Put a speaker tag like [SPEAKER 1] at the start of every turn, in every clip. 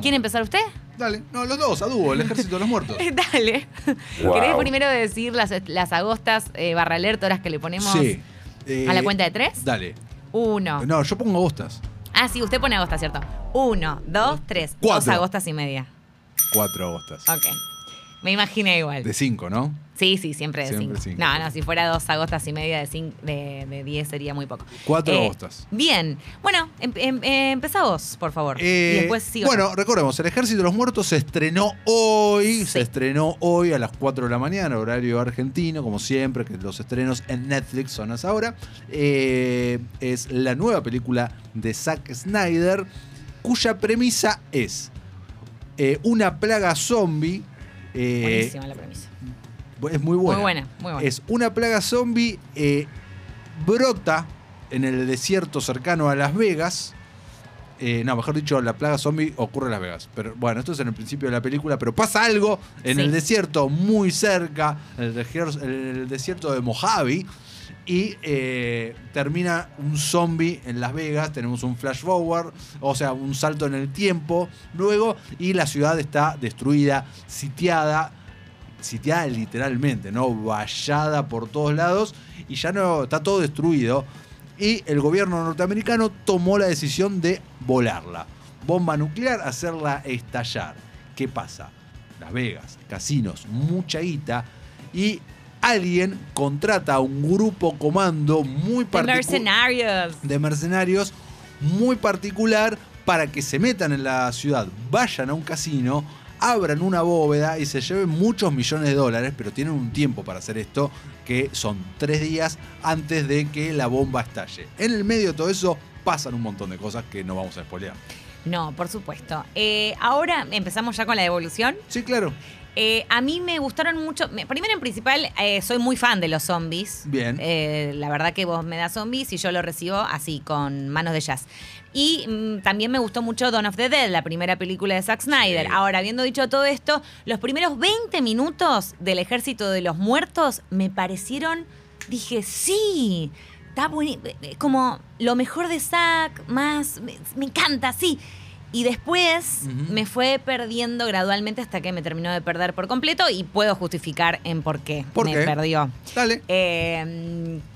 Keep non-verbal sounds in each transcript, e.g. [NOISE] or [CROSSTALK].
[SPEAKER 1] ¿Quiere empezar usted?
[SPEAKER 2] Dale, no, los dos, a dúo, el [LAUGHS] ejército de los muertos. [LAUGHS]
[SPEAKER 1] Dale.
[SPEAKER 3] Wow.
[SPEAKER 1] ¿Querés primero decir las, las agostas eh, barra alerta, horas que le ponemos
[SPEAKER 2] Sí. Eh,
[SPEAKER 1] a la cuenta de tres?
[SPEAKER 2] Dale.
[SPEAKER 1] Uno.
[SPEAKER 2] No, yo pongo agostas.
[SPEAKER 1] Ah, sí, usted pone agostas, ¿cierto? Uno, dos, tres.
[SPEAKER 2] Cuatro.
[SPEAKER 1] Dos agostas y media.
[SPEAKER 2] Cuatro agostas.
[SPEAKER 1] Ok. Me imaginé igual.
[SPEAKER 2] De cinco, ¿no?
[SPEAKER 1] Sí, sí, siempre de
[SPEAKER 2] Siempre
[SPEAKER 1] cinco.
[SPEAKER 2] cinco.
[SPEAKER 1] No, no, si fuera dos agostas y media de, cin- de, de diez sería muy poco.
[SPEAKER 2] Cuatro
[SPEAKER 1] Eh,
[SPEAKER 2] agostas.
[SPEAKER 1] Bien. Bueno, em, em, eh, empezá vos, por favor.
[SPEAKER 2] Eh,
[SPEAKER 1] y después sigo.
[SPEAKER 2] bueno, recordemos, El Ejército de los Muertos se estrenó hoy,
[SPEAKER 1] Sí.
[SPEAKER 2] se estrenó hoy a las 4 de la mañana, horario argentino, como siempre, que los estrenos en Netflix son a esa hora. Eh, es la nueva película de Zack Snyder, cuya premisa es eh, una plaga zombie. Eh,
[SPEAKER 1] Buenísima la premisa.
[SPEAKER 2] es muy buena.
[SPEAKER 1] Muy buena, muy buena.
[SPEAKER 2] Es una plaga zombie eh, brota en el desierto cercano a Las Vegas. Eh, no, mejor dicho, la plaga zombie ocurre en Las Vegas. Pero bueno, esto es en el principio de la película, pero pasa algo en
[SPEAKER 1] Sí.
[SPEAKER 2] el desierto muy cerca, en el, dejer- en el desierto de Mojave. Y eh, termina un zombie en Las Vegas. Tenemos un flash forward, o sea, un salto en el tiempo. Luego, y la ciudad está destruida, sitiada sitiada literalmente, ¿no? Vallada por todos lados y ya no está todo destruido. Y el gobierno norteamericano tomó la decisión de volarla. Bomba nuclear, hacerla estallar. ¿Qué pasa? Las Vegas, casinos, mucha guita y alguien contrata a un grupo comando muy particular
[SPEAKER 1] Mercenarios.
[SPEAKER 2] de mercenarios muy particular para que se metan en la ciudad, vayan a un casino, abran una bóveda y se lleven muchos millones de dólares, pero tienen un tiempo para hacer esto, que son tres días antes de que la bomba estalle. En el medio de todo eso pasan un montón de cosas que no vamos a spoilear.
[SPEAKER 1] No, por supuesto. Eh, ahora empezamos ya con la devolución.
[SPEAKER 2] Sí, claro.
[SPEAKER 1] Eh, a mí me gustaron mucho. me- Primero, en principal, eh, soy muy fan de los zombies.
[SPEAKER 2] Bien.
[SPEAKER 1] Eh, la verdad que vos me das zombies y yo lo recibo así, con manos de jazz. Y mm, también me gustó mucho Dawn of the Dead, la primera película de Zack Snyder. Ahora, habiendo dicho todo esto, los primeros 20 minutos del Ejército de los Muertos me parecieron. Dije, sí. Está buenísimo. Como lo mejor de Zack, más. Me, me encanta, sí. Y después me fue perdiendo gradualmente hasta que me terminó de perder por completo y puedo justificar en por qué
[SPEAKER 2] ¿Por
[SPEAKER 1] me
[SPEAKER 2] qué?
[SPEAKER 1] perdió.
[SPEAKER 2] Dale.
[SPEAKER 1] Eh, mm,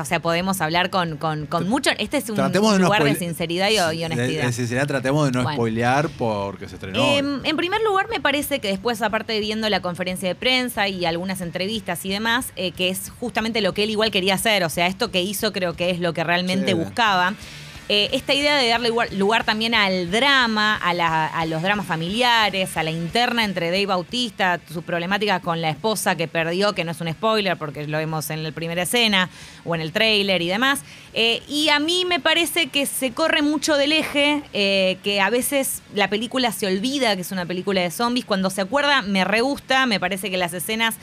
[SPEAKER 1] o sea, podemos hablar con, con, con mucho. Este es un
[SPEAKER 2] Tratemos de no
[SPEAKER 1] lugar de sinceridad y, y honestidad.
[SPEAKER 2] de sinceridad, tratemos de no
[SPEAKER 1] Bueno.
[SPEAKER 2] spoilear porque se estrenó.
[SPEAKER 1] Eh, en primer lugar, me parece que después, aparte de viendo la conferencia de prensa y algunas entrevistas y demás, eh, que es justamente lo que él igual quería hacer, o sea, esto que hizo creo que es lo que realmente
[SPEAKER 2] Sí.
[SPEAKER 1] buscaba. Eh, esta idea de darle lugar, también al drama, a los dramas familiares, a la interna entre Dave Bautista, su problemática con la esposa que perdió, que no es un spoiler porque lo vemos en la primera escena o en el tráiler y demás. Eh, y a mí me parece que se corre mucho del eje, eh, que a veces la película se olvida que es una película de zombies. Cuando se acuerda, me re gusta, me parece que las escenas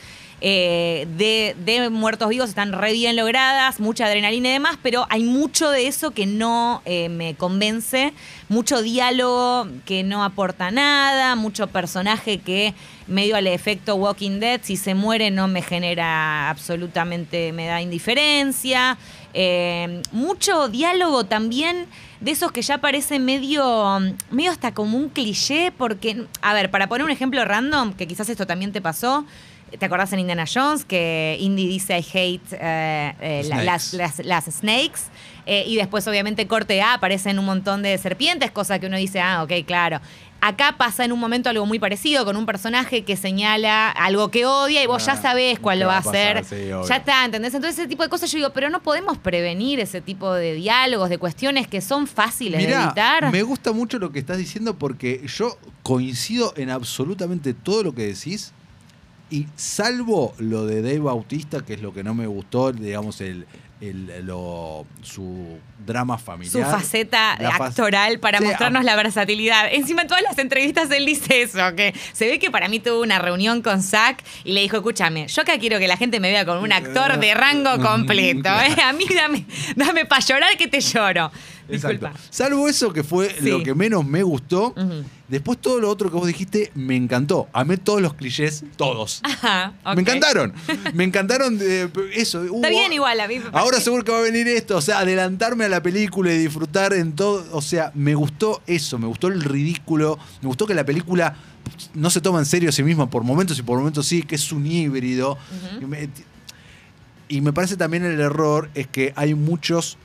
[SPEAKER 1] eh, de, muertos vivos están re bien logradas, mucha adrenalina y demás, pero hay mucho de eso que no eh, me convence, mucho diálogo que no aporta nada, mucho personaje que medio al efecto Walking Dead, si se muere no me genera absolutamente, me da indiferencia, Eh, mucho diálogo también de esos que ya parece medio, medio hasta como un cliché, porque, a ver, para poner un ejemplo random, que quizás esto también te pasó, ¿Te acordás en Indiana Jones que Indy dice I hate eh, eh, la- las,
[SPEAKER 2] Snakes.
[SPEAKER 1] las, las snakes? Eh, y después, obviamente, corte A, aparecen un montón de serpientes, cosa que uno dice, ah, ok, claro. Acá pasa en un momento algo muy parecido con un personaje que señala algo que odia y vos ya
[SPEAKER 2] Ah,
[SPEAKER 1] sabés cuál
[SPEAKER 2] ¿qué
[SPEAKER 1] lo va
[SPEAKER 2] va
[SPEAKER 1] a
[SPEAKER 2] pasar?
[SPEAKER 1] hacer.
[SPEAKER 2] Sí,
[SPEAKER 1] ya está, ¿entendés? Entonces, ese tipo de cosas yo digo, pero no podemos prevenir ese tipo de diálogos, de cuestiones que son fáciles de evitar.
[SPEAKER 2] me gusta mucho lo que estás diciendo porque yo coincido en absolutamente todo lo que decís. Y salvo lo de Dave Bautista, que es lo que no me gustó, digamos, el, el- lo- su drama
[SPEAKER 1] su
[SPEAKER 2] familiar.
[SPEAKER 1] faceta
[SPEAKER 2] La fa-
[SPEAKER 1] actoral para
[SPEAKER 2] Sí,
[SPEAKER 1] mostrarnos
[SPEAKER 2] a-
[SPEAKER 1] la versatilidad. Encima en todas las entrevistas él dice eso, que se ve que para mí tuvo una reunión con Zack y le dijo, escúchame, yo acá quiero que la gente me vea con un actor de rango [LAUGHS] completo. ¿eh? [LAUGHS] A mí dame, dame para llorar que te lloro.
[SPEAKER 2] Exacto.
[SPEAKER 1] Disculpa.
[SPEAKER 2] Salvo eso que fue
[SPEAKER 1] Sí.
[SPEAKER 2] lo que menos me gustó. Después todo lo otro que vos dijiste me encantó. Amé todos los clichés, todos.
[SPEAKER 1] Ajá.
[SPEAKER 2] Me encantaron. [LAUGHS] Me encantaron de eso.
[SPEAKER 1] Está bien igual, a mí me
[SPEAKER 2] Ahora seguro que va a venir esto, o sea, adelantarme a la película y disfrutar en todo. O sea, me gustó eso, me gustó el ridículo, me gustó que la película no se toma en serio a sí misma por momentos y por momentos sí, que es un híbrido.
[SPEAKER 1] Ujú.
[SPEAKER 2] y, me, y me parece también el error es que hay muchos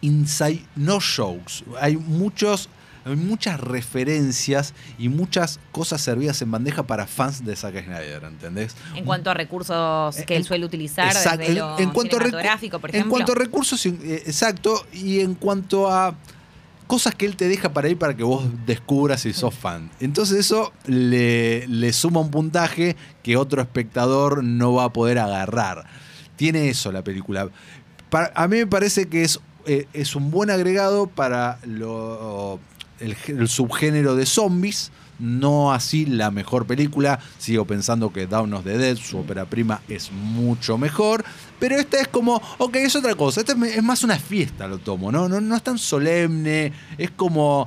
[SPEAKER 2] inside no jokes, hay muchos hay muchas referencias y muchas cosas servidas en bandeja para fans de Zack Snyder, ¿entendés?
[SPEAKER 1] En cuanto a recursos que
[SPEAKER 2] En-
[SPEAKER 1] él suele utilizar
[SPEAKER 2] Exacto.
[SPEAKER 1] desde
[SPEAKER 2] En-
[SPEAKER 1] lo
[SPEAKER 2] en cuanto
[SPEAKER 1] cinematográfico, por
[SPEAKER 2] En
[SPEAKER 1] ejemplo.
[SPEAKER 2] cuanto a recursos, eh, exacto, y en cuanto a cosas que él te deja para ir para que vos descubras si sos fan. Entonces eso le, le suma un puntaje que otro espectador no va a poder agarrar. Tiene eso la película. A mí me parece que es, eh, es un buen agregado para lo, el, gé- el subgénero de zombies. No así la mejor película. Sigo pensando que Dawn of the Dead, su ópera prima, es mucho mejor. Pero esta es como, ok, es otra cosa. Esta es más una fiesta, lo tomo, ¿no? No, no es tan solemne. Es como.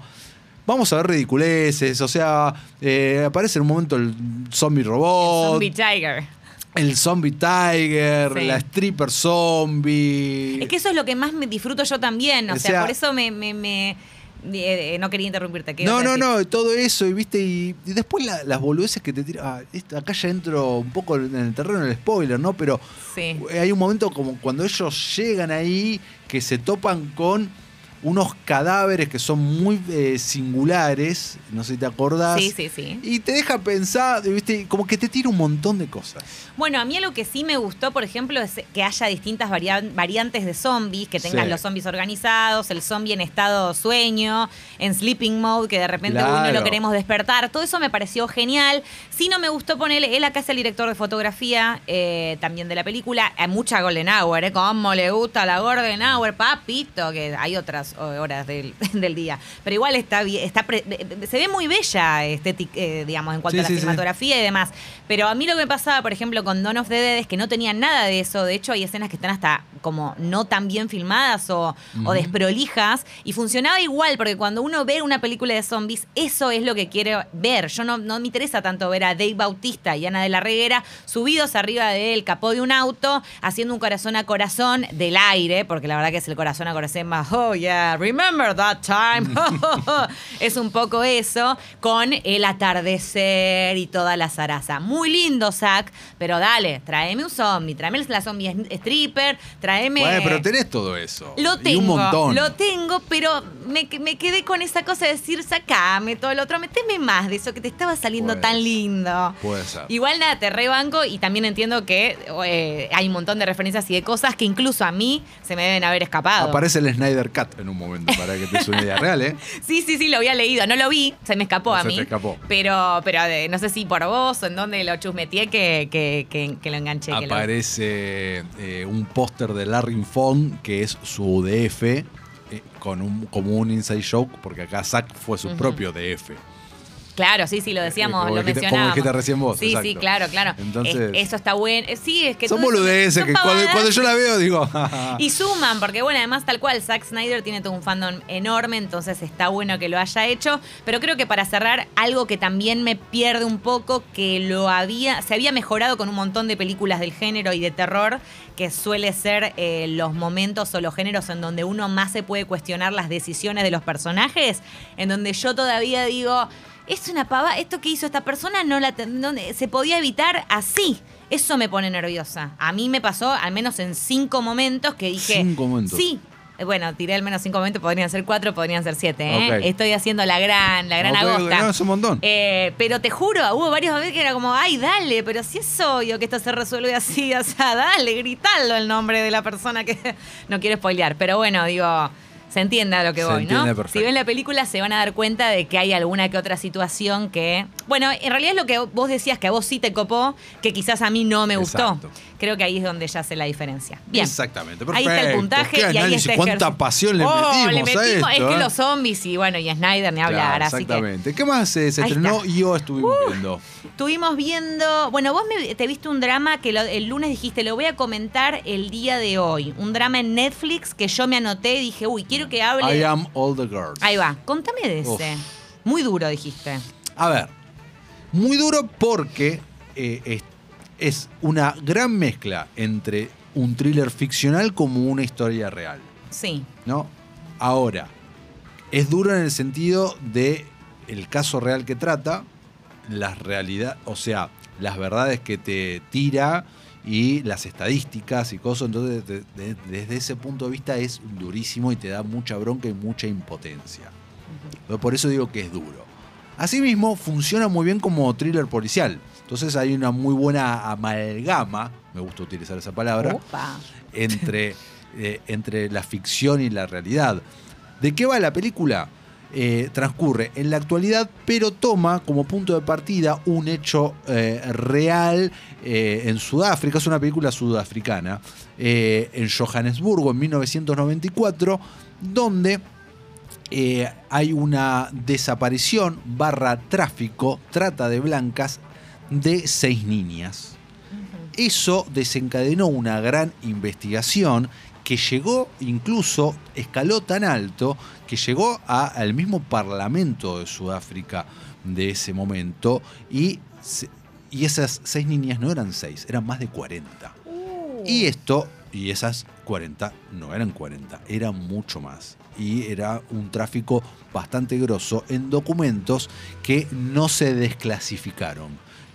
[SPEAKER 2] Vamos a ver ridiculeces. O sea, eh, aparece en un momento el zombie robot.
[SPEAKER 1] Zombie Tiger.
[SPEAKER 2] El zombie tiger,
[SPEAKER 1] Sí.
[SPEAKER 2] la stripper zombie.
[SPEAKER 1] Es que eso es lo que más me disfruto yo también. O,
[SPEAKER 2] O
[SPEAKER 1] sea,
[SPEAKER 2] sea-
[SPEAKER 1] por eso me. me- me- eh, eh, no quería interrumpirte. ¿qué
[SPEAKER 2] No, no, no, todo eso, y viste, y, y después la- las boludeces que te tiran. ah, esto- acá ya entro un poco en el terreno del spoiler, ¿no? Pero
[SPEAKER 1] Sí.
[SPEAKER 2] hay un momento como cuando ellos llegan ahí que se topan con unos cadáveres que son muy eh, singulares, no sé si te acordás.
[SPEAKER 1] Sí, sí, sí.
[SPEAKER 2] Y te deja pensar, viste, como que te tira un montón de cosas.
[SPEAKER 1] Bueno, a mí lo que sí me gustó, por ejemplo, es que haya distintas varia- variantes de zombies, que tengas
[SPEAKER 2] Sí.
[SPEAKER 1] los zombies organizados, el zombie en estado sueño, en sleeping mode, que de repente uno
[SPEAKER 2] Claro.
[SPEAKER 1] lo queremos despertar. Todo eso me pareció genial. Sí no me gustó ponerle, él acá es el director de fotografía eh, también de la película, hay mucha Golden Hour, ¿eh? Como le gusta la Golden Hour, papito, que hay otras eh, horas del, [LAUGHS] del día. Pero igual está bien, está se ve muy bella estética, eh, digamos, en cuanto
[SPEAKER 2] Sí,
[SPEAKER 1] a la
[SPEAKER 2] sí, sí.
[SPEAKER 1] cinematografía y demás. Pero a mí lo que me pasaba, por ejemplo, con Dawn of the Dead es que no tenía nada de eso. De hecho, hay escenas que están hasta como no tan bien filmadas o, desprolijas. Y funcionaba igual, porque cuando uno ve una película de zombies, eso es lo que quiere ver. Yo no, no me interesa tanto ver a Dave Bautista y Ana de la Reguera subidos arriba del capó de un auto, haciendo un corazón a corazón del aire, porque la verdad que es el corazón a corazón más, oh yeah, remember that time. [LAUGHS] es un poco eso, con el atardecer y toda la zaraza. Muy lindo, Zack, pero dale, tráeme un zombie, tráeme la zombie stripper, tráeme...
[SPEAKER 2] Bueno, pero tenés todo eso.
[SPEAKER 1] Lo
[SPEAKER 2] Y
[SPEAKER 1] tengo,
[SPEAKER 2] un montón.
[SPEAKER 1] lo tengo, pero me, me quedé con esa cosa de decir, sacame todo lo otro, meteme más de eso que te estaba saliendo
[SPEAKER 2] Puede
[SPEAKER 1] tan
[SPEAKER 2] ser.
[SPEAKER 1] lindo.
[SPEAKER 2] Puede ser.
[SPEAKER 1] Igual nada, te rebanco y también entiendo que eh, hay un montón de referencias y de cosas que incluso a mí se me deben haber escapado.
[SPEAKER 2] Aparece el Snyder Cut en un momento, para que te des una idea real, ¿eh? [LAUGHS]
[SPEAKER 1] Sí, sí, sí, lo había leído, no lo vi, se me escapó a
[SPEAKER 2] Se
[SPEAKER 1] mí.
[SPEAKER 2] te escapó.
[SPEAKER 1] Pero, pero eh, no sé si por vos o en dónde lo chusmeteé que, que, que- que lo enganché. lo-
[SPEAKER 2] Aparece eh, un póster de Larry Fong, que es su DF, eh, con un, como un inside joke, porque acá Zack fue su propio DF.
[SPEAKER 1] Claro, sí, sí, lo decíamos,
[SPEAKER 2] Como
[SPEAKER 1] lo
[SPEAKER 2] dijiste- como
[SPEAKER 1] mencionábamos.
[SPEAKER 2] dijiste recién vos,
[SPEAKER 1] Sí, sí, claro, claro.
[SPEAKER 2] Entonces-
[SPEAKER 1] Es- eso está bueno. Eh, Sí, es que
[SPEAKER 2] Son boludeces que cuando yo la veo digo. [LAUGHS] [LAUGHS]
[SPEAKER 1] Y suman, porque bueno, además tal cual, Zack Snyder tiene todo un fandom enorme, entonces está bueno que lo haya hecho. Pero creo que para cerrar, algo que también me pierde un poco, que lo había, se había mejorado con un montón de películas del género y de terror, que suele ser eh, los momentos o los géneros en donde uno más se puede cuestionar las decisiones de los personajes, en donde yo todavía digo, es una pava, esto que hizo esta persona no la no- se podía evitar así. Eso me pone nerviosa. A mí me pasó al menos en cinco momentos que dije,
[SPEAKER 2] Cinco momentos.
[SPEAKER 1] sí. Eh, Bueno, tiré al menos cinco momentos, podrían ser cuatro, podrían ser siete. ¿eh? Estoy haciendo la gran, la gran
[SPEAKER 2] Ok,
[SPEAKER 1] agosta.
[SPEAKER 2] no, es un montón.
[SPEAKER 1] Eh, pero te juro, hubo varias veces que era como, ay, dale, pero si es obvio que esto se resuelve así, o sea, dale, gritalo el nombre de la persona que [LAUGHS] no quiero spoilear. Pero bueno, digo, se entiende a lo que
[SPEAKER 2] Se
[SPEAKER 1] voy, ¿no?
[SPEAKER 2] perfecto.
[SPEAKER 1] Si ven la película se van a dar cuenta de que hay alguna que otra situación que Bueno, en realidad es lo que vos decías que a vos sí te copó, que quizás a mí no me gustó.
[SPEAKER 2] Exacto.
[SPEAKER 1] Creo que ahí es donde ya hace la diferencia. Bien.
[SPEAKER 2] Exactamente,
[SPEAKER 1] Ahí está el puntaje
[SPEAKER 2] Qué
[SPEAKER 1] y ahí está
[SPEAKER 2] cuánta pasión le
[SPEAKER 1] Oh,
[SPEAKER 2] metimos,
[SPEAKER 1] le
[SPEAKER 2] a esto,
[SPEAKER 1] Es que
[SPEAKER 2] ¿eh?
[SPEAKER 1] los zombies y bueno, y Snyder ni hablar,
[SPEAKER 2] Claro,
[SPEAKER 1] así que.
[SPEAKER 2] exactamente. ¿Qué más eh, se
[SPEAKER 1] Ahí
[SPEAKER 2] estrenó
[SPEAKER 1] está. Uh.
[SPEAKER 2] y yo estuvimos viendo?
[SPEAKER 1] Estuvimos viendo, bueno, vos me- te viste un drama que lo- el lunes dijiste, lo voy a comentar el día de hoy. Un drama en Netflix que yo me anoté y dije, uy, quiero que hable.
[SPEAKER 2] I am all the girls.
[SPEAKER 1] Ahí va, contame de ese.
[SPEAKER 2] Uf.
[SPEAKER 1] Muy duro, dijiste.
[SPEAKER 2] A ver, muy duro porque eh, es, es una gran mezcla entre un thriller ficcional como una historia real,
[SPEAKER 1] Sí.
[SPEAKER 2] ¿no? Ahora, es duro en el sentido de el caso real que trata, las realidades, o sea, las verdades que te tira y las estadísticas y cosas, entonces de- de- desde ese punto de vista es durísimo y te da mucha bronca y mucha impotencia. Por eso digo que es duro. Asimismo, funciona muy bien como thriller policial. Entonces hay una muy buena amalgama, me gusta utilizar esa palabra,
[SPEAKER 1] Opa.
[SPEAKER 2] entre, [LAUGHS] eh, entre la ficción y la realidad. ¿De qué va la película? Eh, transcurre en la actualidad, pero toma como punto de partida un hecho eh, real eh, en Sudáfrica. Es una película sudafricana, en Johannesburgo, en 1994, donde eh, hay una desaparición barra tráfico, trata de blancas, de seis niñas. Eso desencadenó una gran investigación que llegó, incluso escaló tan alto, que llegó a- al mismo Parlamento de Sudáfrica de ese momento y, y esas seis niñas no eran seis, eran más de 40. Y esto, y esas 40 no eran 40, eran mucho más. Y era un tráfico bastante grosso en documentos que no se desclasificaron.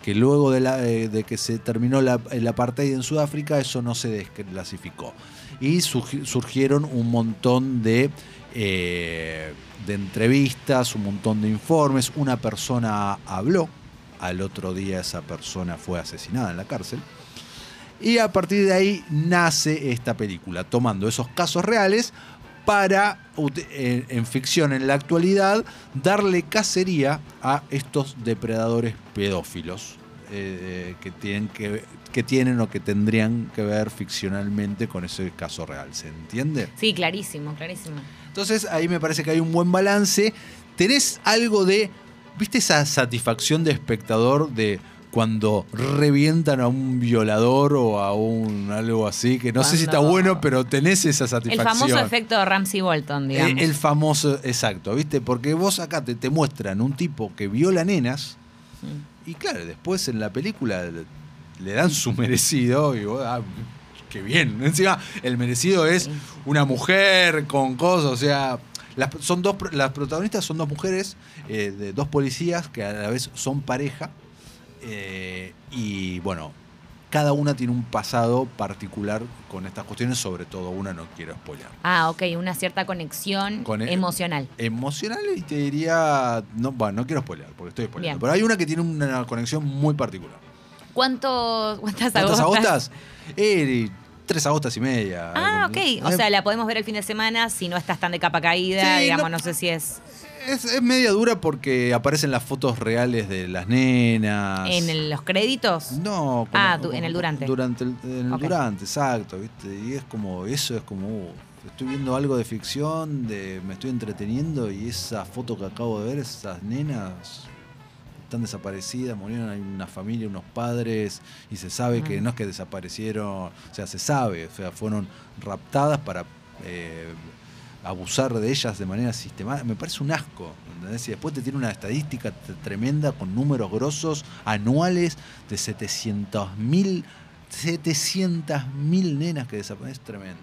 [SPEAKER 2] Que luego de, la- eh, de que se terminó la, el apartheid en Sudáfrica, eso no se desclasificó. Y surgi- surgieron un montón de, eh, de entrevistas, un montón de informes. Una persona habló, al otro día esa persona fue asesinada en la cárcel. Y a partir de ahí nace esta película, tomando esos casos reales para, en, en ficción en la actualidad, darle cacería a estos depredadores pedófilos eh, que, tienen que, que tienen o que tendrían que ver ficcionalmente con ese caso real. ¿Se entiende?
[SPEAKER 1] Sí, clarísimo, clarísimo.
[SPEAKER 2] Entonces ahí me parece que hay un buen balance. Tenés algo de, ¿viste esa satisfacción de espectador de cuando revientan a un violador o a un algo así? Que no sé si está bueno, pero tenés esa
[SPEAKER 1] El
[SPEAKER 2] satisfacción.
[SPEAKER 1] famoso efecto de Ramsey Bolton, digamos.
[SPEAKER 2] El famoso, exacto, ¿viste? Porque vos acá te, te muestran un tipo que viola nenas y claro, después en la película le, dan su merecido y vos, ah, qué bien. Encima, el merecido es una mujer con cosas, o sea, las, son dos, las protagonistas son dos mujeres, eh, de dos policías que a la vez son pareja eh, y bueno, cada una tiene un pasado particular con estas cuestiones, sobre todo una no quiero spoiler.
[SPEAKER 1] Ah, ok, una cierta conexión
[SPEAKER 2] Con el-
[SPEAKER 1] emocional.
[SPEAKER 2] Emocional y te diría, no, bueno, no quiero spoiler porque estoy
[SPEAKER 1] Bien.
[SPEAKER 2] pero hay una que tiene una conexión muy particular.
[SPEAKER 1] ¿Cuántos, ¿Cuántas
[SPEAKER 2] ¿Cuántas
[SPEAKER 1] agostas?
[SPEAKER 2] agostas? Eh, tres agostas y media.
[SPEAKER 1] Ah, ok. O sea, la podemos ver el fin de semana si no estás tan de capa caída,
[SPEAKER 2] Sí,
[SPEAKER 1] digamos,
[SPEAKER 2] no-
[SPEAKER 1] no sé si es
[SPEAKER 2] es, es media dura porque aparecen las fotos reales de las nenas.
[SPEAKER 1] en el- los créditos.
[SPEAKER 2] No,
[SPEAKER 1] Ah, du- en el durante.
[SPEAKER 2] Durante el, en el
[SPEAKER 1] Ok.
[SPEAKER 2] durante, exacto, ¿viste? Y es como, eso es como, uh, estoy viendo algo de ficción, de, me estoy entreteniendo y esa foto que acabo de ver, esas nenas están desaparecidas, murieron, hay una familia, unos padres, y se sabe que no es que desaparecieron, o sea, se sabe, o sea, fueron raptadas para eh, abusar de ellas de manera sistemática. Me parece un asco, ¿entendés? Y después te tiene una estadística tremenda con números grosos anuales de 700 mil 700 mil nenas que desaparecen. Es tremendo.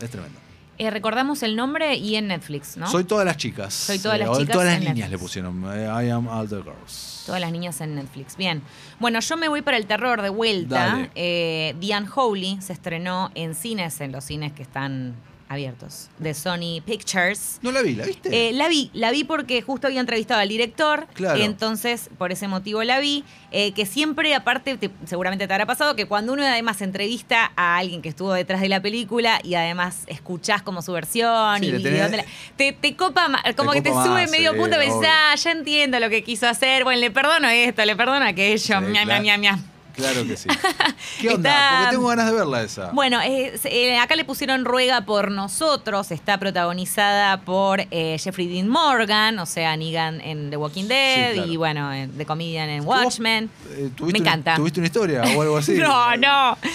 [SPEAKER 2] Es tremendo.
[SPEAKER 1] Eh, recordamos el nombre y en Netflix, ¿no?
[SPEAKER 2] Soy todas las chicas.
[SPEAKER 1] Soy todas las
[SPEAKER 2] o
[SPEAKER 1] chicas
[SPEAKER 2] Todas las niñas
[SPEAKER 1] Netflix.
[SPEAKER 2] le pusieron. eh, I am all the girls.
[SPEAKER 1] Todas las niñas en Netflix. Bien. Bueno, yo me voy para el terror de vuelta. Eh, The Unholy se estrenó en cines, en los cines que están abiertos de Sony Pictures.
[SPEAKER 2] No la vi, ¿la viste?
[SPEAKER 1] Eh, la vi, la vi porque justo había entrevistado al director,
[SPEAKER 2] Claro.
[SPEAKER 1] entonces por ese motivo la vi, eh, que siempre aparte, te- seguramente te habrá pasado, que cuando uno además entrevista a alguien que estuvo detrás de la película y además escuchás como su versión
[SPEAKER 2] Sí,
[SPEAKER 1] y,
[SPEAKER 2] le
[SPEAKER 1] y
[SPEAKER 2] tenés-
[SPEAKER 1] dónde la- te, te copa, como que te sube
[SPEAKER 2] más,
[SPEAKER 1] medio punto, pensás, ah, ya entiendo lo que quiso hacer, bueno, le perdono esto, le perdono aquello, mia, mia,
[SPEAKER 2] claro.
[SPEAKER 1] mia, mia.
[SPEAKER 2] Claro que sí. [LAUGHS] ¿Qué onda?
[SPEAKER 1] Está-
[SPEAKER 2] Porque tengo ganas de verla esa.
[SPEAKER 1] Bueno, eh, eh, acá le pusieron Ruega por nosotros. Está protagonizada por eh, Jeffrey Dean Morgan, o sea, Negan en The Walking Dead
[SPEAKER 2] claro.
[SPEAKER 1] y bueno, en The Comedian en
[SPEAKER 2] ¿Vos,
[SPEAKER 1] Watchmen.
[SPEAKER 2] eh, tuviste
[SPEAKER 1] Me encanta.
[SPEAKER 2] ¿Tuviste una historia o algo así? [LAUGHS]
[SPEAKER 1] No, no.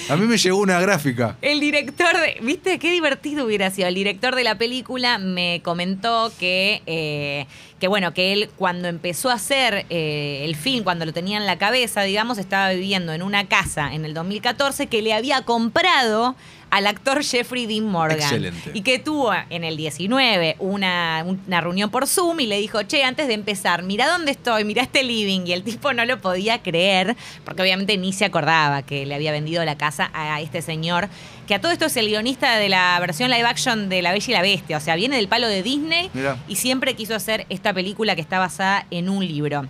[SPEAKER 2] A mí me llegó una gráfica.
[SPEAKER 1] El director de. ¿Viste? Qué divertido hubiera sido. El director de la película me comentó que. eh, que bueno, que él cuando empezó a hacer eh, el film, cuando lo tenía en la cabeza, digamos, estaba viviendo en una casa en el 2014 que le había comprado al actor Jeffrey Dean Morgan.
[SPEAKER 2] Excelente.
[SPEAKER 1] Y que tuvo en el 19 una, una reunión por Zoom y le dijo, che, antes de empezar, mira dónde estoy, mira este living. Y el tipo no lo podía creer, porque obviamente ni se acordaba que le había vendido la casa a este señor, que a todo esto es el guionista de la versión live action de La Bella y la Bestia. O sea, viene del palo de Disney
[SPEAKER 2] Mirá.
[SPEAKER 1] y siempre quiso hacer esta película que está basada en un libro.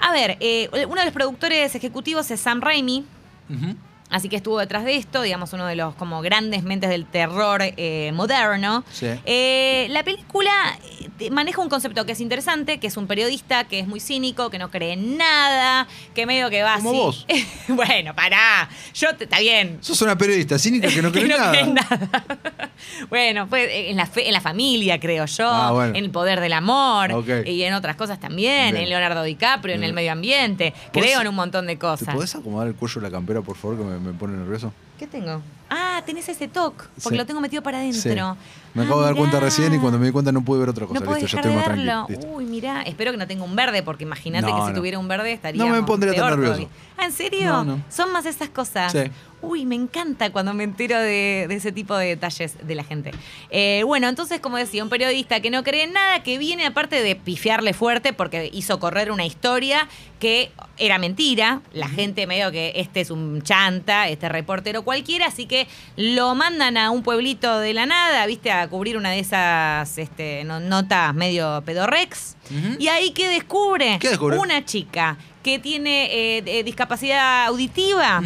[SPEAKER 1] A ver, eh, uno de los productores ejecutivos es Sam Raimi.
[SPEAKER 2] Ujú.
[SPEAKER 1] Así que estuvo detrás de esto, digamos, uno de los como grandes mentes del terror eh, moderno.
[SPEAKER 2] Sí.
[SPEAKER 1] Eh, la película eh, te- maneja un concepto que es interesante, que es un periodista que es muy cínico, que no cree en nada, que medio que va
[SPEAKER 2] Como
[SPEAKER 1] así.
[SPEAKER 2] vos. [LAUGHS]
[SPEAKER 1] bueno, pará. Yo te- está bien.
[SPEAKER 2] Sos una periodista cínica que no [LAUGHS] cree en nada.
[SPEAKER 1] cree en nada. [LAUGHS] bueno, pues en la, fe- en la familia, creo yo,
[SPEAKER 2] Ah, bueno.
[SPEAKER 1] en el poder del amor y en otras cosas también,
[SPEAKER 2] Bien.
[SPEAKER 1] en Leonardo DiCaprio, en el medio ambiente.
[SPEAKER 2] ¿Podés-
[SPEAKER 1] Creo en un montón de
[SPEAKER 2] ¿Te
[SPEAKER 1] cosas.
[SPEAKER 2] podés acomodar el cuello de la campera, por favor, que me, me pone nervioso?
[SPEAKER 1] ¿Qué tengo? Ah, tenés ese toque, porque
[SPEAKER 2] Sí.
[SPEAKER 1] lo tengo metido para adentro.
[SPEAKER 2] Sí. Me
[SPEAKER 1] Ah,
[SPEAKER 2] acabo de dar cuenta
[SPEAKER 1] mirá.
[SPEAKER 2] recién y cuando me di cuenta no pude ver otra cosa.
[SPEAKER 1] No
[SPEAKER 2] Listo, ya estoy más tranquilo. Listo.
[SPEAKER 1] Uy, mirá, espero que no tenga un verde, porque imagínate
[SPEAKER 2] No,
[SPEAKER 1] que si
[SPEAKER 2] no.
[SPEAKER 1] tuviera un verde estaría.
[SPEAKER 2] No me pondría tan nervioso.
[SPEAKER 1] Ah, ¿en serio?
[SPEAKER 2] No.
[SPEAKER 1] Son más esas cosas.
[SPEAKER 2] Sí.
[SPEAKER 1] Uy, me encanta cuando me entero de, de ese tipo de detalles de la gente. Eh, bueno, entonces, como decía, un periodista que no cree en nada, que viene aparte de pifiarle fuerte porque hizo correr una historia que era mentira. La gente medio que este es un chanta, este reportero cualquiera, así que lo mandan a un pueblito de la nada, viste, a cubrir una de esas este, no- notas medio pedorrex. Y ahí que descubre,
[SPEAKER 2] ¿Qué descubre?
[SPEAKER 1] una chica que tiene eh, discapacidad auditiva.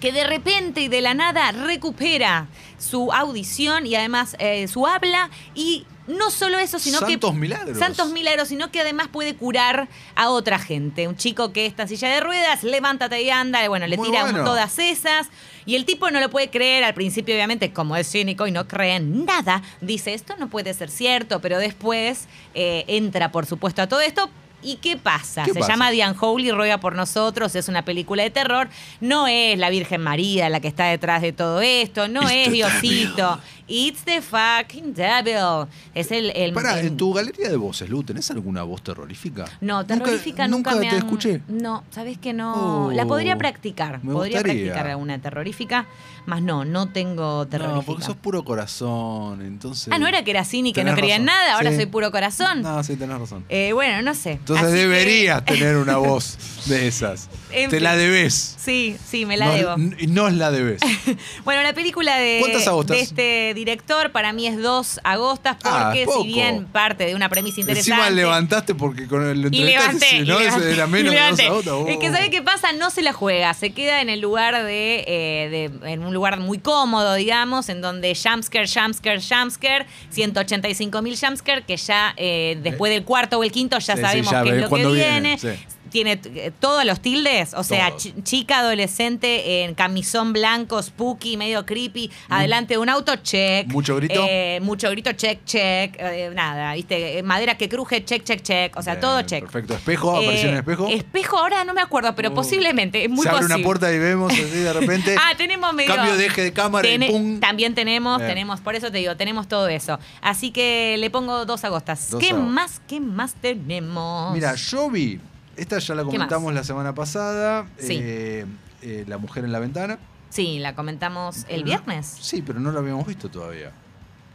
[SPEAKER 1] Que de repente y de la nada recupera su audición y además eh, su habla y no solo eso, sino
[SPEAKER 2] Santos
[SPEAKER 1] que...
[SPEAKER 2] milagros.
[SPEAKER 1] Santos milagros, sino que además puede curar a otra gente. Un chico que está en silla de ruedas, levántate y anda, bueno, le
[SPEAKER 2] Muy
[SPEAKER 1] tira
[SPEAKER 2] bueno.
[SPEAKER 1] todas esas. Y el tipo no lo puede creer al principio, obviamente, como es cínico y no cree en nada, dice, esto no puede ser cierto, pero después eh, entra, por supuesto, a todo esto. ¿Y qué pasa?
[SPEAKER 2] ¿Qué
[SPEAKER 1] Se
[SPEAKER 2] pasa?
[SPEAKER 1] llama The Unholy, ruega por nosotros, es una película de terror. No es la Virgen María la que está detrás de todo esto, no es Diosito. It's the fucking devil. Es el... el-
[SPEAKER 2] Pará,
[SPEAKER 1] el-
[SPEAKER 2] en tu galería de voces, Lu, ¿tenés alguna voz terrorífica?
[SPEAKER 1] no, terrorífica nunca,
[SPEAKER 2] nunca
[SPEAKER 1] me
[SPEAKER 2] te
[SPEAKER 1] han-
[SPEAKER 2] escuché.
[SPEAKER 1] No, sabes que no.
[SPEAKER 2] Oh,
[SPEAKER 1] la podría practicar.
[SPEAKER 2] me
[SPEAKER 1] podría
[SPEAKER 2] gustaría.
[SPEAKER 1] practicar alguna terrorífica, más no, no tengo terrorífica.
[SPEAKER 2] No, porque sos puro corazón, entonces...
[SPEAKER 1] Ah, no era que era cínica y que no creía en nada, ahora
[SPEAKER 2] Sí.
[SPEAKER 1] soy puro corazón.
[SPEAKER 2] No, sí, tenés razón.
[SPEAKER 1] Eh, bueno, no sé.
[SPEAKER 2] Entonces
[SPEAKER 1] Así que-
[SPEAKER 2] deberías [LAUGHS] tener una voz de esas.
[SPEAKER 1] En
[SPEAKER 2] Te
[SPEAKER 1] fin.
[SPEAKER 2] la debes.
[SPEAKER 1] Sí, sí, me la
[SPEAKER 2] no,
[SPEAKER 1] debo.
[SPEAKER 2] n- Y nos la debes. [LAUGHS]
[SPEAKER 1] Bueno, la película de,
[SPEAKER 2] ¿Cuántas agostas?
[SPEAKER 1] de este director para mí es dos agostas
[SPEAKER 2] Ah,
[SPEAKER 1] porque si bien parte de una premisa interesante.
[SPEAKER 2] Encima levantaste porque con el
[SPEAKER 1] y
[SPEAKER 2] entrevistaste,
[SPEAKER 1] levanté, y
[SPEAKER 2] no,
[SPEAKER 1] levanté,
[SPEAKER 2] ese era
[SPEAKER 1] y
[SPEAKER 2] menos de dos agostas. Oh.
[SPEAKER 1] Es que ¿sabe qué pasa? No se la juega, se queda en el lugar de, eh, de- en un lugar muy cómodo, digamos, en donde jumpscare, jumpscare, jumpscare, 185 mil jumpscare, que ya eh, después del cuarto o el quinto ya
[SPEAKER 2] Sí, sí,
[SPEAKER 1] sabemos
[SPEAKER 2] ya
[SPEAKER 1] qué es lo que viene.
[SPEAKER 2] viene, sí.
[SPEAKER 1] Tiene eh, todos los tildes, o sea, chica adolescente en camisón blanco, spooky, medio creepy, adelante de un auto, check.
[SPEAKER 2] ¿Mucho grito?
[SPEAKER 1] Eh, mucho grito, check, check. eh, nada, viste, madera que cruje, check, check, check. O sea,
[SPEAKER 2] Bien,
[SPEAKER 1] todo check.
[SPEAKER 2] Perfecto. ¿Espejo? ¿Apareció en
[SPEAKER 1] Eh,
[SPEAKER 2] espejo?
[SPEAKER 1] Espejo ahora no me acuerdo, pero
[SPEAKER 2] Uh.
[SPEAKER 1] posiblemente, es muy
[SPEAKER 2] Se abre
[SPEAKER 1] posible.
[SPEAKER 2] una puerta y vemos así de repente. [LAUGHS]
[SPEAKER 1] Ah, tenemos medio.
[SPEAKER 2] Cambio de eje de cámara y pum.
[SPEAKER 1] También tenemos,
[SPEAKER 2] Bien.
[SPEAKER 1] tenemos, por eso te digo, tenemos todo eso. Así que le pongo dos agostas.
[SPEAKER 2] Dos
[SPEAKER 1] ¿Qué
[SPEAKER 2] agostas.
[SPEAKER 1] más, qué más tenemos?
[SPEAKER 2] Mira, yo vi, esta ya la
[SPEAKER 1] ¿Qué
[SPEAKER 2] comentamos la semana pasada,
[SPEAKER 1] Sí.
[SPEAKER 2] eh, eh, La mujer en la ventana.
[SPEAKER 1] Sí, la comentamos el viernes.
[SPEAKER 2] Sí, pero no la habíamos visto todavía.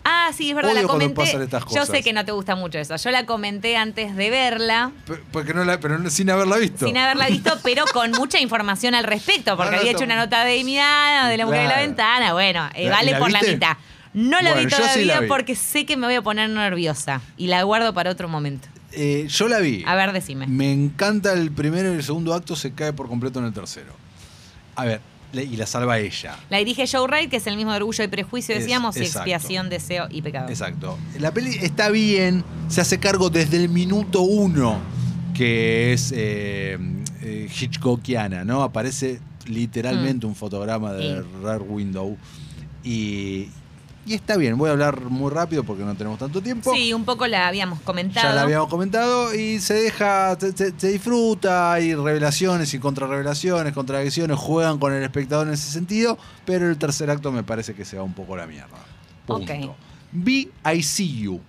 [SPEAKER 1] Ah, sí, es verdad,
[SPEAKER 2] Odio
[SPEAKER 1] la comenté. Yo sé que no te gusta mucho eso. Yo la comenté antes de verla.
[SPEAKER 2] P- Porque no la, pero sin haberla visto.
[SPEAKER 1] Sin haberla visto, [LAUGHS] pero con mucha información al respecto, porque
[SPEAKER 2] No, no,
[SPEAKER 1] había hecho una nota de Miano, de la mujer de la
[SPEAKER 2] Claro.
[SPEAKER 1] ventana. Bueno, eh,
[SPEAKER 2] ¿La-
[SPEAKER 1] vale
[SPEAKER 2] la
[SPEAKER 1] por la mitad. No la
[SPEAKER 2] Bueno,
[SPEAKER 1] vi
[SPEAKER 2] sí
[SPEAKER 1] todavía
[SPEAKER 2] la vi.
[SPEAKER 1] porque sé que me voy a poner nerviosa y la guardo para otro momento.
[SPEAKER 2] Eh, yo la vi.
[SPEAKER 1] A ver, decime.
[SPEAKER 2] Me encanta el primero y el segundo acto, se cae por completo en el tercero. A ver, y la salva ella.
[SPEAKER 1] La dirige Joe Wright, que es el mismo de Orgullo y Prejuicio,
[SPEAKER 2] Es-
[SPEAKER 1] decíamos, y. Expiación, Deseo y Pecado.
[SPEAKER 2] Exacto. La peli está bien, se hace cargo desde el minuto uno, que es eh, eh, Hitchcockiana, ¿no? Aparece literalmente un fotograma de
[SPEAKER 1] Mm. Sí.
[SPEAKER 2] Rare Window. Y, y está bien, voy a hablar muy rápido porque no tenemos tanto tiempo.
[SPEAKER 1] Sí, un poco la habíamos comentado.
[SPEAKER 2] Ya la habíamos comentado y se deja, se, se- se disfruta, hay revelaciones y contrarrevelaciones, contradicciones, juegan con el espectador en ese sentido, pero el tercer acto me parece que se va un poco a la mierda. Punto.
[SPEAKER 1] Ok.
[SPEAKER 2] Vi I See You.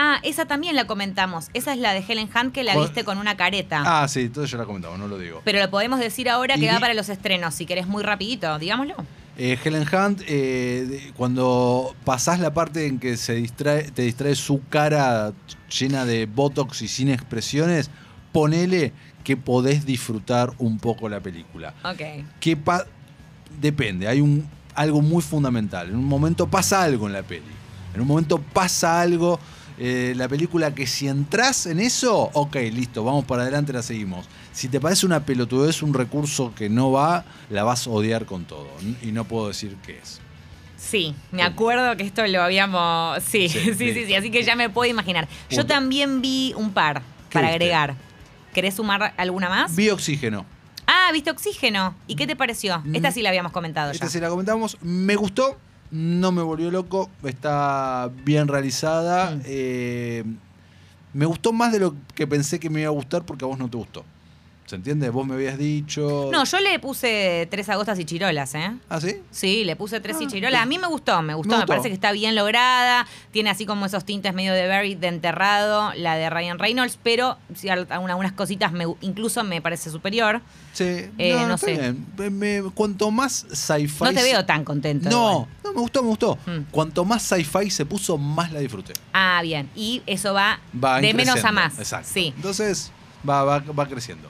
[SPEAKER 1] Ah, esa también la comentamos. Esa es la de Helen Hunt que la viste con una careta.
[SPEAKER 2] Ah, sí, entonces ya la comentamos, no lo digo.
[SPEAKER 1] Pero lo podemos decir ahora
[SPEAKER 2] Y
[SPEAKER 1] que va para los estrenos, si querés muy rapidito, digámoslo.
[SPEAKER 2] Eh, Helen Hunt, eh, cuando pasás la parte en que se distrae, te distrae su cara llena de botox y sin expresiones, ponele que podés disfrutar un poco la película.
[SPEAKER 1] Ok.
[SPEAKER 2] que pa- depende, hay un, algo muy fundamental. En un momento pasa algo en la peli. En un momento pasa algo. Eh, la película que si entras en eso, ok, listo, vamos para adelante, la seguimos. Si te parece una pelotudez, un recurso que no va, la vas a odiar con todo. Y no puedo decir qué es.
[SPEAKER 1] Sí, me acuerdo que esto lo habíamos. [LAUGHS] Sí,
[SPEAKER 2] Sí,
[SPEAKER 1] sí, sí, así que ya me puedo imaginar. Yo también vi un par
[SPEAKER 2] ¿Qué
[SPEAKER 1] para agregar. ¿Querés sumar alguna más?
[SPEAKER 2] Vi Oxígeno.
[SPEAKER 1] Ah, viste Oxígeno. ¿Y qué te pareció? Esta sí la habíamos comentado
[SPEAKER 2] Esta
[SPEAKER 1] ya.
[SPEAKER 2] sí la comentamos. Me gustó, no me volvió loco, está bien realizada.
[SPEAKER 1] Mm.
[SPEAKER 2] eh, me gustó más de lo que pensé que me iba a gustar porque a vos no te gustó. ¿Se entiende? Vos me habías dicho.
[SPEAKER 1] No, yo le puse tres agostas y chirolas, ¿eh?
[SPEAKER 2] ¿Ah, sí?
[SPEAKER 1] Sí, le puse tres
[SPEAKER 2] Ah,
[SPEAKER 1] y chirolas. A mí me gustó, me gustó,
[SPEAKER 2] Me
[SPEAKER 1] me,
[SPEAKER 2] gustó.
[SPEAKER 1] parece que está bien lograda. Tiene así como esos tintes medio de Buried, de enterrado, la de Ryan Reynolds, pero sí, al- algunas cositas me- incluso me parece superior.
[SPEAKER 2] Sí.
[SPEAKER 1] Eh, no
[SPEAKER 2] está
[SPEAKER 1] sé.
[SPEAKER 2] bien. Me- me- cuanto más sci-fi.
[SPEAKER 1] No te veo tan contento.
[SPEAKER 2] No,
[SPEAKER 1] igual.
[SPEAKER 2] no, me gustó, me gustó.
[SPEAKER 1] Mm.
[SPEAKER 2] Cuanto más sci-fi se puso, más la disfruté.
[SPEAKER 1] Ah, bien. Y eso va,
[SPEAKER 2] Va
[SPEAKER 1] de menos a más.
[SPEAKER 2] Exacto.
[SPEAKER 1] Sí.
[SPEAKER 2] Entonces, va, va, va creciendo.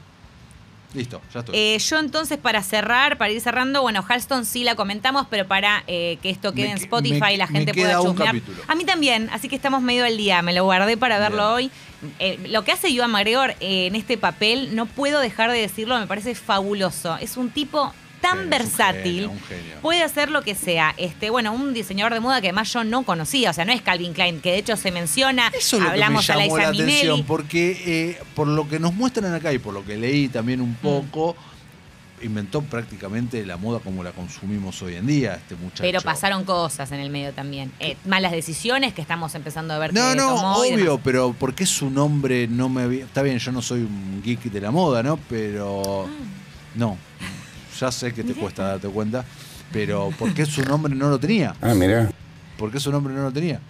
[SPEAKER 2] Listo, ya estoy.
[SPEAKER 1] Eh, yo entonces para cerrar, para ir cerrando, bueno, Halston sí la comentamos, pero para eh, que esto quede
[SPEAKER 2] Me
[SPEAKER 1] en Spotify
[SPEAKER 2] me-
[SPEAKER 1] y la gente pueda chusmear. A mí también, así que estamos medio al día, me lo guardé para verlo
[SPEAKER 2] Bien.
[SPEAKER 1] hoy. Eh, lo que hace Joan McGregor en este papel, no puedo dejar de decirlo, me parece fabuloso. Es un tipo tan
[SPEAKER 2] un
[SPEAKER 1] versátil.
[SPEAKER 2] genio, un genio.
[SPEAKER 1] Puede hacer lo que sea. Este, bueno, un diseñador de moda que además yo no conocía, o sea, no es Calvin Klein, que de hecho se menciona.
[SPEAKER 2] Eso es lo
[SPEAKER 1] hablamos
[SPEAKER 2] que me
[SPEAKER 1] a
[SPEAKER 2] llamó
[SPEAKER 1] Liza
[SPEAKER 2] la atención, porque eh, por lo que nos muestran acá y por lo que leí también
[SPEAKER 1] Mm.
[SPEAKER 2] un poco, inventó prácticamente la moda como la consumimos hoy en día, este muchacho.
[SPEAKER 1] Pero pasaron cosas en el medio también. Eh, malas decisiones que estamos empezando a ver
[SPEAKER 2] No,
[SPEAKER 1] que
[SPEAKER 2] no,
[SPEAKER 1] tomó
[SPEAKER 2] obvio, pero ¿por qué su nombre no me había... Está bien, yo no soy un geek de la moda, ¿no? Pero...
[SPEAKER 1] Ah.
[SPEAKER 2] No, ya sé que te cuesta darte cuenta, pero ¿por qué su nombre no lo tenía?
[SPEAKER 3] Ah, mira.
[SPEAKER 2] ¿Por qué su nombre no lo tenía?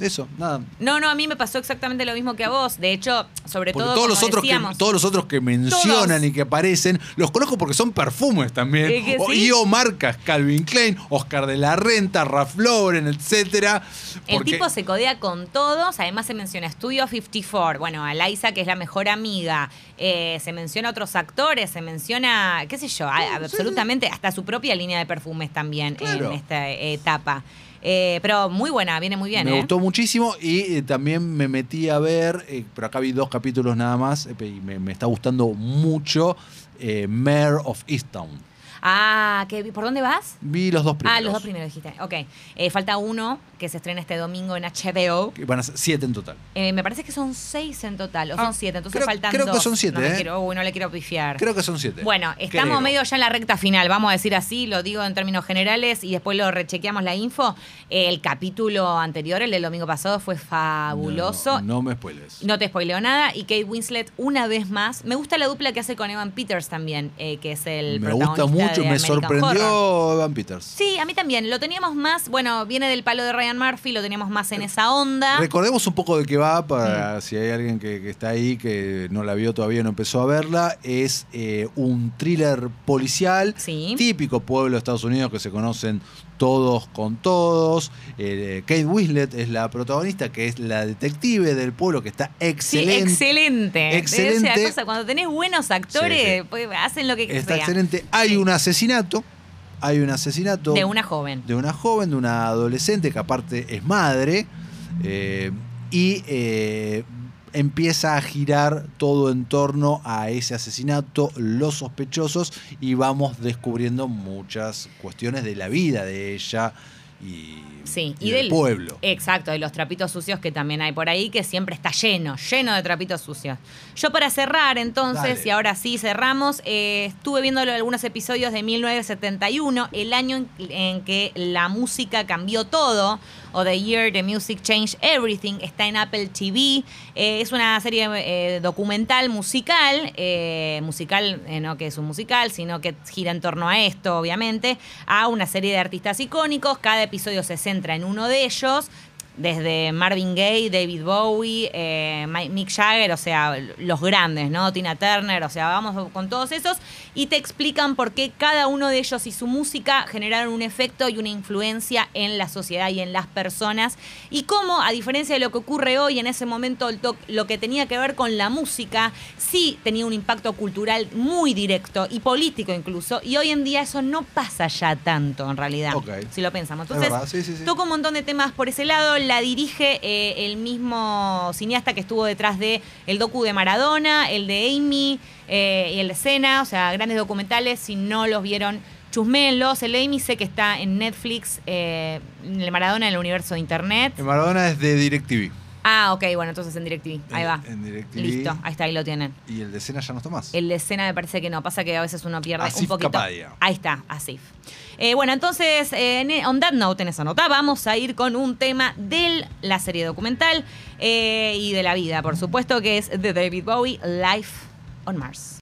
[SPEAKER 2] Eso, nada.
[SPEAKER 1] No, no, a mí me pasó exactamente lo mismo que a vos. De hecho, sobre
[SPEAKER 2] Porque
[SPEAKER 1] todo
[SPEAKER 2] todos los otros que todos los otros que mencionan
[SPEAKER 1] Todos.
[SPEAKER 2] y que aparecen, los conozco porque son perfumes también.
[SPEAKER 1] ¿Es que
[SPEAKER 2] O-
[SPEAKER 1] sí?
[SPEAKER 2] Y o marcas Calvin Klein, Oscar de la Renta, Ralph Lauren, etcétera.
[SPEAKER 1] el
[SPEAKER 2] Porque-
[SPEAKER 1] tipo se codea con todos. Además se menciona Studio 54. Bueno, a Liza, que es la mejor amiga. Eh, se menciona otros actores. Se menciona, qué sé yo, a- absolutamente hasta su propia línea de perfumes también
[SPEAKER 2] Claro.
[SPEAKER 1] en esta etapa. Eh, pero muy buena, viene muy bien.
[SPEAKER 2] me
[SPEAKER 1] ¿eh?
[SPEAKER 2] gustó muchísimo y eh, también me metí a ver, eh, pero acá vi dos capítulos nada más y me, me está gustando mucho Mayor of Easttown.
[SPEAKER 1] Ah, ¿qué- ¿por dónde vas?
[SPEAKER 2] Vi los dos primeros.
[SPEAKER 1] Ah, los dos primeros dijiste. Ok. Eh, falta uno que se estrena este domingo en HBO.
[SPEAKER 2] Que van a ser siete en total.
[SPEAKER 1] Eh, me parece que son seis en total, o
[SPEAKER 2] Ah,
[SPEAKER 1] son siete, entonces
[SPEAKER 2] creo-
[SPEAKER 1] faltan
[SPEAKER 2] creo que
[SPEAKER 1] dos.
[SPEAKER 2] son siete,
[SPEAKER 1] no,
[SPEAKER 2] ¿eh?
[SPEAKER 1] quiero, uy, no le quiero pifiar.
[SPEAKER 2] Creo que son siete.
[SPEAKER 1] Bueno, estamos
[SPEAKER 2] Creo.
[SPEAKER 1] medio ya en la recta final, vamos a decir así, lo digo en términos generales y después lo rechequeamos la info. El capítulo anterior, el del domingo pasado, fue fabuloso.
[SPEAKER 2] No, no me spoiles.
[SPEAKER 1] No te spoileo nada. Y Kate Winslet, una vez más. Me gusta la dupla que hace con Evan Peters también, eh, que es el
[SPEAKER 2] me gusta
[SPEAKER 1] protagonista
[SPEAKER 2] mucho,
[SPEAKER 1] de
[SPEAKER 2] me
[SPEAKER 1] American
[SPEAKER 2] sorprendió
[SPEAKER 1] Horror.
[SPEAKER 2] Evan Peters.
[SPEAKER 1] Sí, a mí también. Lo teníamos más, bueno, viene del palo de Ryan Murphy, lo teníamos más en esa onda.
[SPEAKER 2] Recordemos un poco de qué va
[SPEAKER 1] Mm.
[SPEAKER 2] para si hay alguien que, que está ahí que no la vio todavía, no empezó a verla. Es eh, un thriller policial,
[SPEAKER 1] Sí.
[SPEAKER 2] típico pueblo de Estados Unidos que se conocen todos con todos. Eh, Kate Winslet es la protagonista, que es la detective del pueblo, que está
[SPEAKER 1] Sí,
[SPEAKER 2] excelente.
[SPEAKER 1] excelente.
[SPEAKER 2] Excelente.
[SPEAKER 1] Cosa, cuando tenés buenos actores,
[SPEAKER 2] Sí, sí.
[SPEAKER 1] pues, hacen lo que
[SPEAKER 2] Está
[SPEAKER 1] sea.
[SPEAKER 2] excelente. Hay un asesinato. hay un asesinato
[SPEAKER 1] De una joven.
[SPEAKER 2] de una joven, de una adolescente que aparte es madre, eh, y eh, empieza a girar todo en torno a ese asesinato, los sospechosos, y vamos descubriendo muchas cuestiones de la vida de ella y,
[SPEAKER 1] Sí,
[SPEAKER 2] y
[SPEAKER 1] y
[SPEAKER 2] del
[SPEAKER 1] del-
[SPEAKER 2] pueblo.
[SPEAKER 1] Exacto, de los trapitos sucios que también hay por ahí, que siempre está lleno, lleno de trapitos sucios. Yo para cerrar entonces,
[SPEAKER 2] Dale.
[SPEAKER 1] y ahora sí cerramos, eh, estuve viendo algunos episodios de 1971, el año en, en que la música cambió todo, o The Year the Music Changed Everything, está en Apple TV, eh, es una serie eh, documental musical, eh, musical, no que es un musical, sino que gira en torno a esto, obviamente, a una serie de artistas icónicos, cada episodio se centra en uno de ellos, desde Marvin Gaye, David Bowie, eh, Mi- Mick Jagger, o sea, los grandes, ¿no? Tina Turner, o sea, vamos con todos esos y te explican por qué cada uno de ellos y su música generaron un efecto y una influencia en la sociedad y en las personas y cómo, a diferencia de lo que ocurre hoy, en ese momento lo que tenía que ver con la música sí tenía un impacto cultural muy directo y político incluso y hoy en día eso no pasa ya tanto en realidad,
[SPEAKER 2] Ok.
[SPEAKER 1] si lo pensamos.
[SPEAKER 2] Es
[SPEAKER 1] Entonces,
[SPEAKER 2] sí, sí, sí.
[SPEAKER 1] toca un montón de temas por ese lado. La dirige eh, el mismo cineasta que estuvo detrás de el docu de Maradona, el de Amy eh, y el de Cena, o sea, grandes documentales. Si no los vieron, chusmenlos. El de Amy sé que está en Netflix, eh, el Maradona en el universo de Internet.
[SPEAKER 2] En Maradona es de DirecTV.
[SPEAKER 1] Ah, ok, bueno, entonces en DirecTV. Ahí
[SPEAKER 2] En-
[SPEAKER 1] va.
[SPEAKER 2] en DirecTV.
[SPEAKER 1] Listo, ahí está, ahí lo tienen.
[SPEAKER 2] Y el de escena ya no está más.
[SPEAKER 1] El de escena me parece que no, pasa que a veces uno pierde un poquito.
[SPEAKER 2] Kapadia.
[SPEAKER 1] Ahí está, Asif. Eh, bueno, entonces, eh, en- on that note, en esa nota, vamos a ir con un tema de la serie documental eh, y de la vida, por supuesto, que es de David Bowie, Life on Mars.